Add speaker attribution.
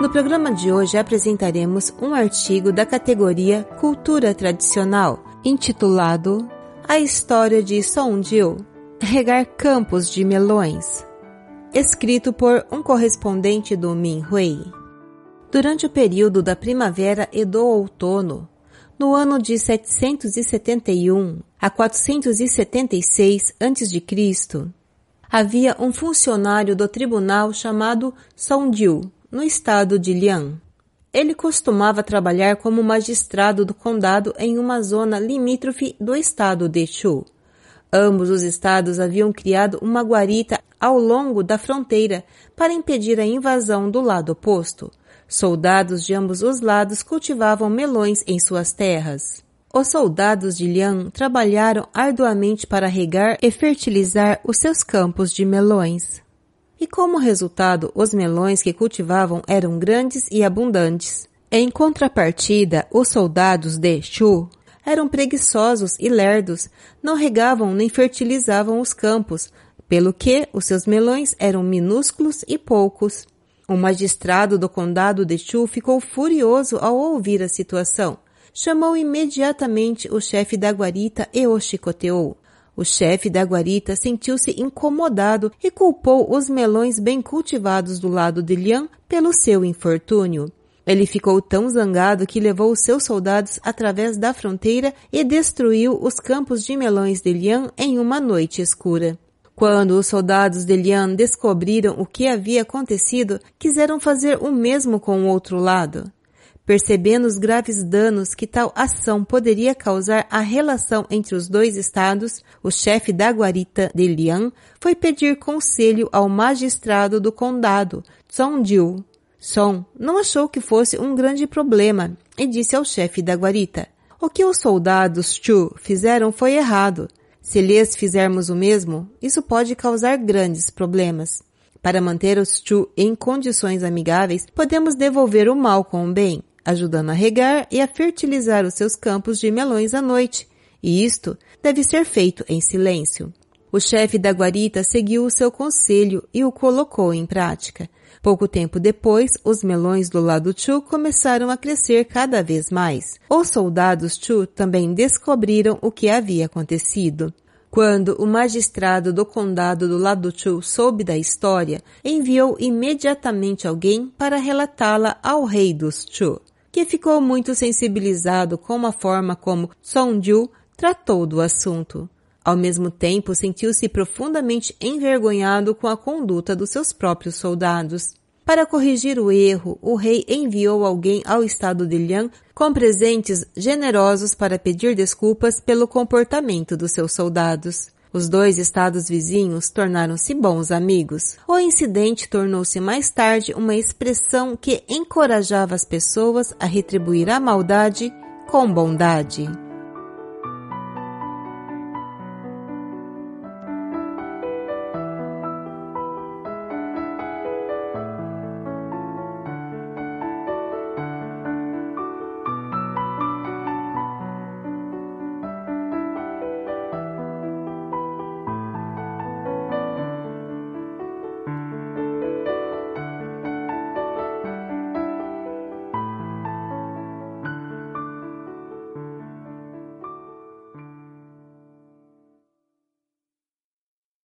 Speaker 1: No programa de hoje apresentaremos um artigo da categoria Cultura Tradicional, intitulado A História de Sondio, Regar Campos de Melões, escrito por um correspondente do Minhui. Durante o período da primavera e do outono, no ano de 771 a 476 a.C., havia um funcionário do tribunal chamado Sondiu, no estado de Liang. Ele costumava trabalhar como magistrado do condado em uma zona limítrofe do estado de Chu. Ambos os estados haviam criado uma guarita ao longo da fronteira para impedir a invasão do lado oposto. Soldados de ambos os lados cultivavam melões em suas terras. Os soldados de Liang trabalharam arduamente para regar e fertilizar os seus campos de melões e como resultado os melões que cultivavam eram grandes e abundantes. Em contrapartida, os soldados de Chu eram preguiçosos e lerdos, não regavam nem fertilizavam os campos, pelo que os seus melões eram minúsculos e poucos. O magistrado do condado de Chu ficou furioso ao ouvir a situação. Chamou imediatamente o chefe da guarita e o chicoteou. O chefe da guarita sentiu-se incomodado e culpou os melões bem cultivados do lado de Lian pelo seu infortúnio. Ele ficou tão zangado que levou seus soldados através da fronteira e destruiu os campos de melões de Lian em uma noite escura. Quando os soldados de Lian descobriram o que havia acontecido, quiseram fazer o mesmo com o outro lado. Percebendo os graves danos que tal ação poderia causar à relação entre os dois estados, o chefe da guarita de Lian foi pedir conselho ao magistrado do condado, Song Jiu. Song não achou que fosse um grande problema e disse ao chefe da guarita: O que os soldados Chu fizeram foi errado. Se lhes fizermos o mesmo, isso pode causar grandes problemas. Para manter os Chu em condições amigáveis, podemos devolver o mal com o bem ajudando a regar e a fertilizar os seus campos de melões à noite, e isto deve ser feito em silêncio. O chefe da guarita seguiu o seu conselho e o colocou em prática. Pouco tempo depois, os melões do lado Chu começaram a crescer cada vez mais. Os soldados Chu também descobriram o que havia acontecido. Quando o magistrado do condado do lado Chu soube da história, enviou imediatamente alguém para relatá-la ao rei dos Chu que ficou muito sensibilizado com a forma como Sonju tratou do assunto. Ao mesmo tempo, sentiu-se profundamente envergonhado com a conduta dos seus próprios soldados. Para corrigir o erro, o rei enviou alguém ao estado de Liang com presentes generosos para pedir desculpas pelo comportamento dos seus soldados. Os dois estados vizinhos tornaram-se bons amigos. O incidente tornou-se mais tarde uma expressão que encorajava as pessoas a retribuir a maldade com bondade.